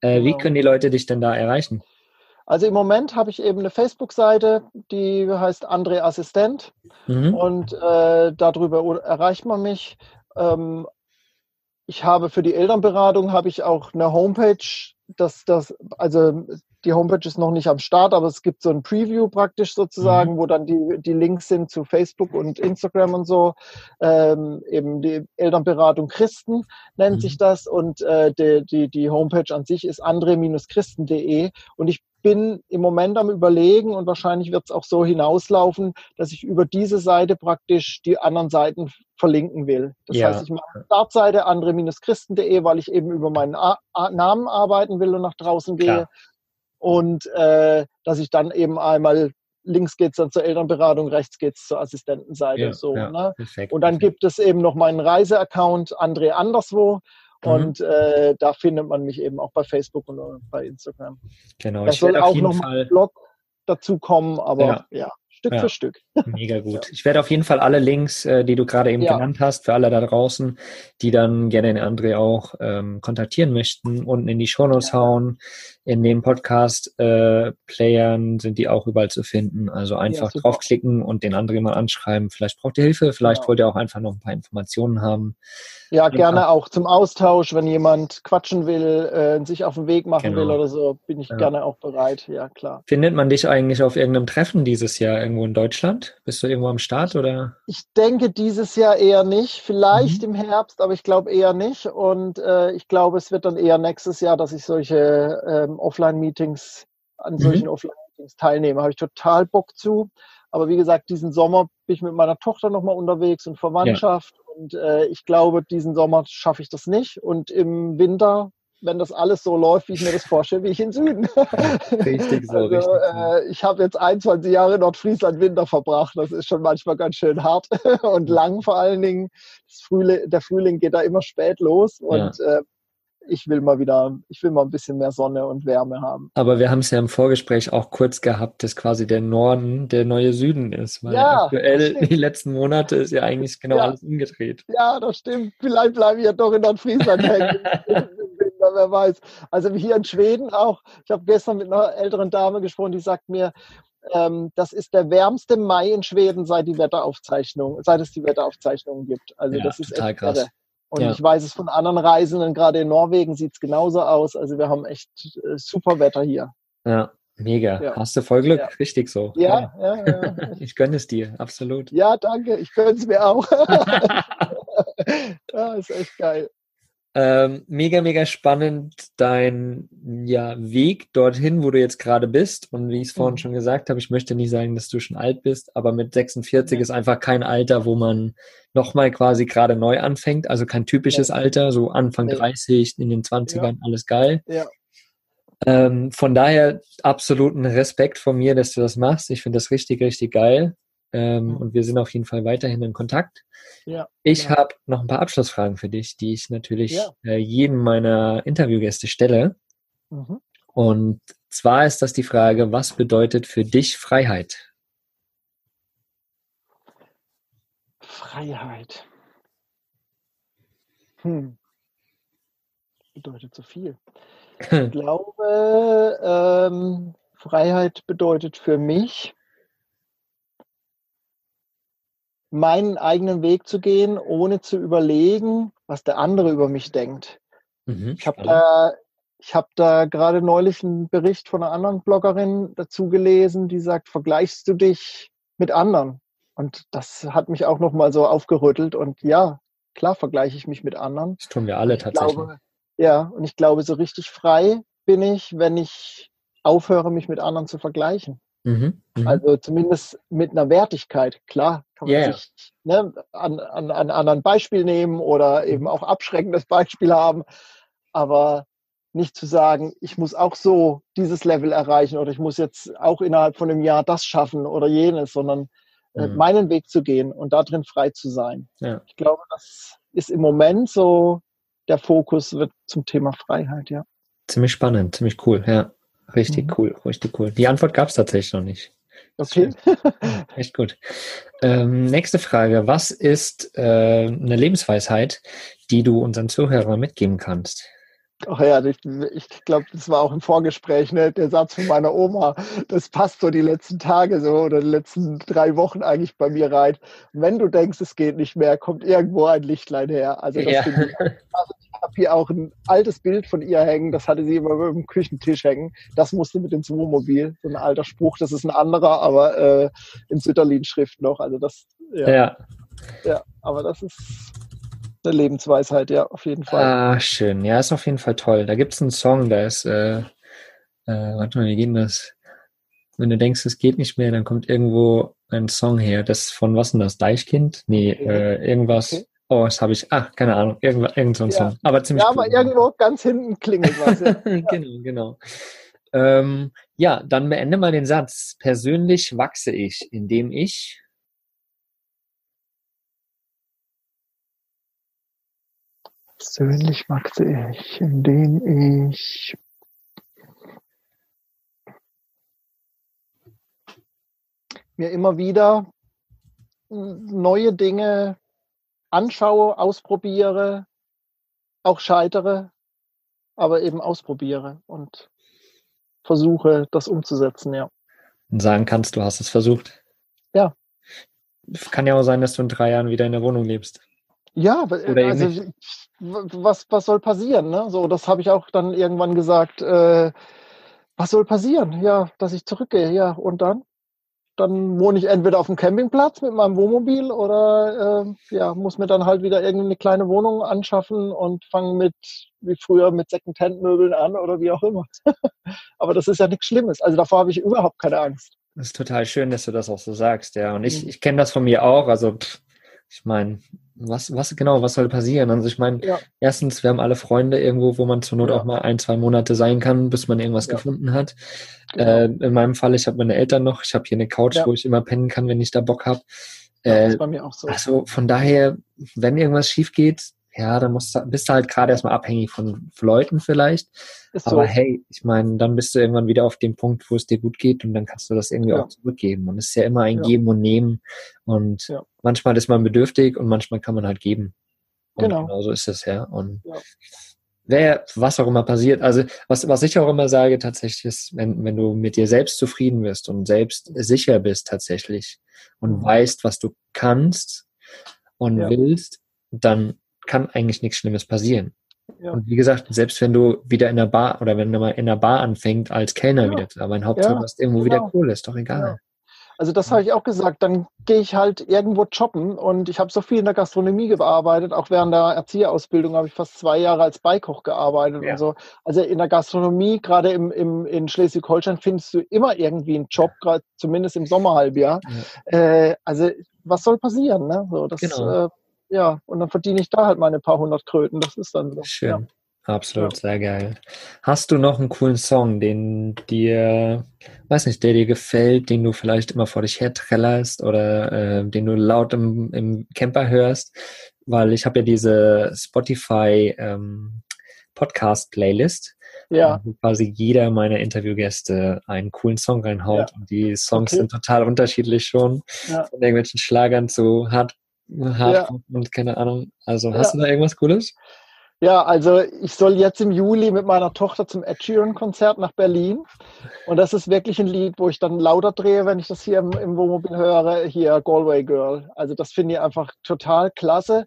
genau. Wie können die Leute dich denn da erreichen? Also im Moment habe ich eben eine Facebook-Seite, die heißt André Assistent mhm. und äh, darüber erreicht man mich. Ähm, ich habe für die Elternberatung habe ich auch eine Homepage, dass das also die Homepage ist noch nicht am Start, aber es gibt so ein Preview praktisch sozusagen, mhm. wo dann die, die Links sind zu Facebook und Instagram und so. Ähm, eben die Elternberatung Christen nennt mhm. sich das und äh, die, die, die Homepage an sich ist andre-christen.de und ich bin im Moment am Überlegen und wahrscheinlich wird es auch so hinauslaufen, dass ich über diese Seite praktisch die anderen Seiten verlinken will. Das ja. heißt, ich mache Startseite andre-christen.de, weil ich eben über meinen A A Namen arbeiten will und nach draußen gehe. Klar und äh, dass ich dann eben einmal links geht es dann zur Elternberatung, rechts geht es zur Assistentenseite. Ja, so, ja, ne? perfekt, und dann perfekt. gibt es eben noch meinen Reiseaccount André Anderswo. Mhm. Und äh, da findet man mich eben auch bei Facebook und bei Instagram. Genau. Da soll auch noch mal ein Blog dazu kommen, aber ja. ja. Stück ja, für Stück. Mega gut. Ich werde auf jeden Fall alle Links, äh, die du gerade eben ja. genannt hast, für alle da draußen, die dann gerne den André auch ähm, kontaktieren möchten, unten in die Shownotes ja. hauen. In den Podcast-Playern äh, sind die auch überall zu finden. Also einfach draufklicken und den André mal anschreiben. Vielleicht braucht ihr Hilfe, vielleicht wollt ihr auch einfach noch ein paar Informationen haben. Ja, gerne auch zum Austausch, wenn jemand quatschen will, äh, sich auf den Weg machen genau. will oder so, bin ich gerne auch bereit. Ja, klar. Findet man dich eigentlich auf irgendeinem Treffen dieses Jahr? Irgendwo in Deutschland? Bist du irgendwo am Start oder? Ich denke dieses Jahr eher nicht. Vielleicht mhm. im Herbst, aber ich glaube eher nicht. Und äh, ich glaube, es wird dann eher nächstes Jahr, dass ich solche ähm, Offline-Meetings an mhm. solchen Offline-Meetings teilnehme. Habe ich total Bock zu. Aber wie gesagt, diesen Sommer bin ich mit meiner Tochter nochmal unterwegs und Verwandtschaft. Ja. Und äh, ich glaube, diesen Sommer schaffe ich das nicht. Und im Winter wenn das alles so läuft, wie ich mir das vorstelle, wie ich in Süden. Richtig so. Also, richtig. Äh, ich habe jetzt 21 Jahre Nordfriesland Winter verbracht. Das ist schon manchmal ganz schön hart und lang vor allen Dingen. Frühling, der Frühling geht da immer spät los und ja. äh, ich will mal wieder, ich will mal ein bisschen mehr Sonne und Wärme haben. Aber wir haben es ja im Vorgespräch auch kurz gehabt, dass quasi der Norden der neue Süden ist, weil ja, aktuell die letzten Monate ist ja eigentlich genau ja. alles umgedreht. Ja, das stimmt. Vielleicht bleibe ich ja doch in Nordfriesland hängen. wer weiß. Also hier in Schweden auch. Ich habe gestern mit einer älteren Dame gesprochen, die sagt mir, ähm, das ist der wärmste Mai in Schweden seit die Wetteraufzeichnung, seit es die Wetteraufzeichnungen gibt. Also ja, das ist total krass. Irre. Und ja. ich weiß es von anderen Reisenden, gerade in Norwegen sieht es genauso aus. Also wir haben echt äh, super Wetter hier. Ja, mega. Ja. Hast du voll Glück, richtig so. Ja, ja, ja. ich gönne es dir, absolut. Ja, danke. Ich gönne es mir auch. ja, ist echt geil. Ähm, mega, mega spannend dein ja, Weg dorthin, wo du jetzt gerade bist. Und wie ich es vorhin mhm. schon gesagt habe, ich möchte nicht sagen, dass du schon alt bist, aber mit 46 ja. ist einfach kein Alter, wo man nochmal quasi gerade neu anfängt. Also kein typisches ja. Alter, so Anfang ja. 30, in den 20ern, alles geil. Ähm, von daher absoluten Respekt von mir, dass du das machst. Ich finde das richtig, richtig geil. Ähm. Und wir sind auf jeden Fall weiterhin in Kontakt. Ja, ich ja. habe noch ein paar Abschlussfragen für dich, die ich natürlich ja. äh, jedem meiner Interviewgäste stelle. Mhm. Und zwar ist das die Frage, was bedeutet für dich Freiheit? Freiheit. Hm. Bedeutet so viel. Ich glaube, ähm, Freiheit bedeutet für mich, meinen eigenen Weg zu gehen, ohne zu überlegen, was der andere über mich denkt. Mhm, ich habe da, ich habe da gerade neulich einen Bericht von einer anderen Bloggerin dazu gelesen, die sagt, vergleichst du dich mit anderen? Und das hat mich auch nochmal so aufgerüttelt. Und ja, klar vergleiche ich mich mit anderen. Das tun wir alle tatsächlich. Glaube, ja, und ich glaube, so richtig frei bin ich, wenn ich aufhöre, mich mit anderen zu vergleichen. Mhm, mh. Also zumindest mit einer Wertigkeit. Klar, kann man yeah. sich ne, an, an, an anderen Beispiel nehmen oder eben auch abschreckendes Beispiel haben. Aber nicht zu sagen, ich muss auch so dieses Level erreichen oder ich muss jetzt auch innerhalb von einem Jahr das schaffen oder jenes, sondern äh, mhm. meinen Weg zu gehen und darin frei zu sein. Ja. Ich glaube, das ist im Moment so der Fokus wird zum Thema Freiheit, ja. Ziemlich spannend, ziemlich cool, ja. Richtig mhm. cool, richtig cool. Die Antwort gab es tatsächlich noch nicht. Okay. Echt gut. Ähm, nächste Frage. Was ist äh, eine Lebensweisheit, die du unseren Zuhörern mitgeben kannst? Ach ja, ich, ich glaube, das war auch im Vorgespräch, ne? der Satz von meiner Oma, das passt so die letzten Tage so oder die letzten drei Wochen eigentlich bei mir rein. Wenn du denkst, es geht nicht mehr, kommt irgendwo ein Lichtlein her. Also das ja. ich, also ich habe hier auch ein altes Bild von ihr hängen, das hatte sie immer über dem Küchentisch hängen. Das musste mit ins Wohnmobil. So ein alter Spruch, das ist ein anderer, aber äh, in Sütterlin-Schrift noch. Also das, ja. ja. Ja, aber das ist eine Lebensweisheit, ja, auf jeden Fall. Ah, schön. Ja, ist auf jeden Fall toll. Da gibt es einen Song, der ist, äh, äh, warte mal, wie geht das? Wenn du denkst, es geht nicht mehr, dann kommt irgendwo ein Song her. Das ist von was denn das? Deichkind? Nee, okay. äh, irgendwas. Okay. Oh, das habe ich. Ah, keine Ahnung. Irgend, irgend so ein ja. Song. Aber ziemlich Ja, cool. aber irgendwo ganz hinten klingelt was. Ja. genau, genau. Ähm, ja, dann beende mal den Satz. Persönlich wachse ich, indem ich Persönlich wachse ich, indem ich mir immer wieder neue Dinge anschaue, ausprobiere, auch scheitere, aber eben ausprobiere und versuche, das umzusetzen, ja. Und sagen kannst, du hast es versucht. Ja. Kann ja auch sein, dass du in drei Jahren wieder in der Wohnung lebst. Ja, Oder also was, was soll passieren? Ne? So, das habe ich auch dann irgendwann gesagt. Äh, was soll passieren? Ja, dass ich zurückgehe. Ja, und dann? Dann wohne ich entweder auf dem Campingplatz mit meinem Wohnmobil oder äh, ja, muss mir dann halt wieder irgendeine kleine Wohnung anschaffen und fange mit, wie früher, mit Secondhand-Möbeln an oder wie auch immer. Aber das ist ja nichts Schlimmes. Also davor habe ich überhaupt keine Angst. Das ist total schön, dass du das auch so sagst, ja. Und ich, mhm. ich kenne das von mir auch. Also pff, ich meine, was, was genau, was soll passieren? Also ich meine, ja. erstens, wir haben alle Freunde irgendwo, wo man zur Not ja. auch mal ein, zwei Monate sein kann, bis man irgendwas ja. gefunden hat. Genau. Äh, in meinem Fall, ich habe meine Eltern noch, ich habe hier eine Couch, wo ich immer pennen kann, wenn ich da Bock habe. Äh, das ist bei mir auch so. Also von daher, wenn irgendwas schief geht, ja, dann musst du, bist du halt gerade erstmal abhängig von Leuten vielleicht. Ist Aber so. hey, ich meine, dann bist du irgendwann wieder auf dem Punkt, wo es dir gut geht und dann kannst du das irgendwie ja. auch zurückgeben. Und es ist ja immer ein ja. Geben und Nehmen. Und ja. manchmal ist man bedürftig und manchmal kann man halt geben. Und genau. genau so ist es ja. Und wer, was auch immer passiert, also was, was ich auch immer sage tatsächlich ist, wenn, wenn du mit dir selbst zufrieden bist und selbst sicher bist tatsächlich und mhm. weißt, was du kannst und willst, dann kann eigentlich nichts Schlimmes passieren. Ja. Und wie gesagt, selbst wenn du wieder in der Bar oder wenn du mal in der Bar anfängst als Kellner ja. wieder zu arbeiten, Hauptsache ja, hast irgendwo genau. wieder Kohle, ist doch egal. Also das habe ich auch gesagt, dann gehe ich halt irgendwo shoppen und ich habe so viel in der Gastronomie gearbeitet, auch während der Erzieherausbildung habe ich fast zwei Jahre als Beikoch gearbeitet ja. und so. Also in der Gastronomie, gerade im, im, in Schleswig-Holstein, findest du immer irgendwie einen Job, gerade zumindest im Sommerhalbjahr. Ja. Äh, also was soll passieren? Ne? So, das, genau. äh, ja, und dann verdiene ich da halt meine paar hundert Kröten. Das ist dann so. Schön. Ja. Absolut, ja. sehr geil. Hast du noch einen coolen Song, den dir, weiß nicht, der dir gefällt, den du vielleicht immer vor dich her trällerst oder äh, den du laut im, im Camper hörst? Weil ich habe ja diese Spotify ähm, Podcast-Playlist, ja. wo quasi jeder meiner Interviewgäste einen coolen Song reinhaut. Ja. Und die Songs okay. sind total unterschiedlich schon. Ja. Von irgendwelchen Schlagern zu Hard Hard ja. und keine Ahnung. Also hast ja. du da irgendwas Cooles? Ja, also ich soll jetzt im Juli mit meiner Tochter zum Ed Sheeran-Konzert nach Berlin. Und das ist wirklich ein Lied, wo ich dann lauter drehe, wenn ich das hier im, im Wohnmobil höre. Hier Galway Girl. Also das finde ich einfach total klasse.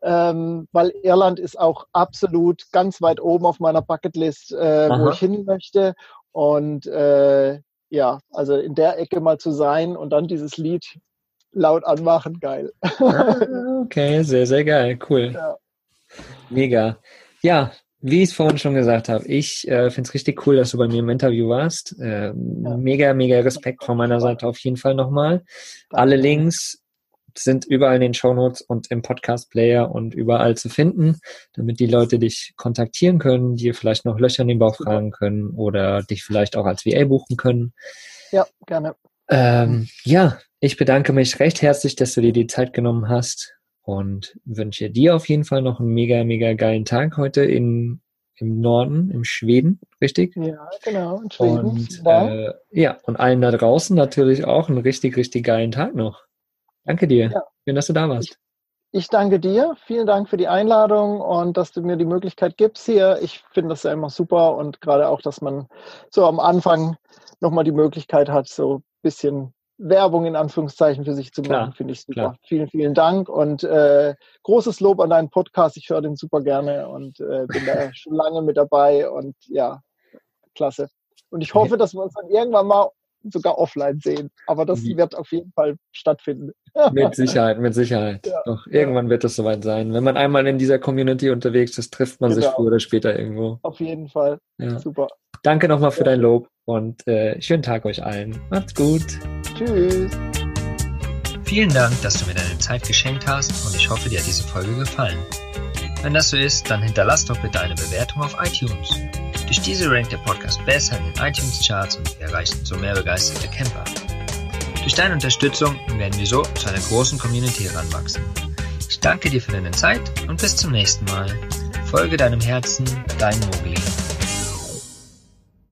Ähm, weil Irland ist auch absolut ganz weit oben auf meiner Bucketlist, äh, wo ich hin möchte. Und äh, ja, also in der Ecke mal zu sein und dann dieses Lied laut anmachen, geil. Ah, okay, sehr, sehr geil, cool. Ja. Mega. Ja, wie ich es vorhin schon gesagt habe, ich äh, finde es richtig cool, dass du bei mir im Interview warst. Äh, ja. Mega, mega Respekt von meiner Seite auf jeden Fall nochmal. Alle Links sind überall in den Shownotes und im Podcast-Player und überall zu finden, damit die Leute dich kontaktieren können, dir vielleicht noch Löcher in den Bauch fragen können oder dich vielleicht auch als VA buchen können. Ja, gerne. Ähm, ja, ich bedanke mich recht herzlich, dass du dir die Zeit genommen hast und wünsche dir auf jeden Fall noch einen mega, mega geilen Tag heute in, im Norden, im Schweden, richtig? Ja, genau, in Schweden. Und, äh, ja, und allen da draußen natürlich auch einen richtig, richtig geilen Tag noch. Danke dir. Ja. Schön, dass du da warst. Ich danke dir. Vielen Dank für die Einladung und dass du mir die Möglichkeit gibst hier. Ich finde das ja immer super und gerade auch, dass man so am Anfang nochmal die Möglichkeit hat, so ein bisschen Werbung in Anführungszeichen für sich zu machen, finde ich super. Klar. Vielen, vielen Dank und äh, großes Lob an deinen Podcast. Ich höre den super gerne und äh, bin da schon lange mit dabei und ja, klasse. Und ich hoffe, dass wir uns dann irgendwann mal sogar offline sehen. Aber das Wie? wird auf jeden Fall stattfinden. mit Sicherheit, mit Sicherheit. Ja. Doch, irgendwann wird es soweit sein. Wenn man einmal in dieser Community unterwegs ist, trifft man genau. sich früher oder später irgendwo. Auf jeden Fall. Ja. Super. Danke nochmal für ja. dein Lob und äh, schönen Tag euch allen. Macht's gut. Tschüss. Vielen Dank, dass du mir deine Zeit geschenkt hast und ich hoffe, dir hat diese Folge gefallen. Wenn das so ist, dann hinterlass doch bitte eine Bewertung auf iTunes. Durch diese rankt der Podcast besser in den iTunes-Charts und wir erreichen so mehr begeisterte Camper. Durch deine Unterstützung werden wir so zu einer großen Community heranwachsen. Ich danke dir für deine Zeit und bis zum nächsten Mal. Folge deinem Herzen, dein Mogli.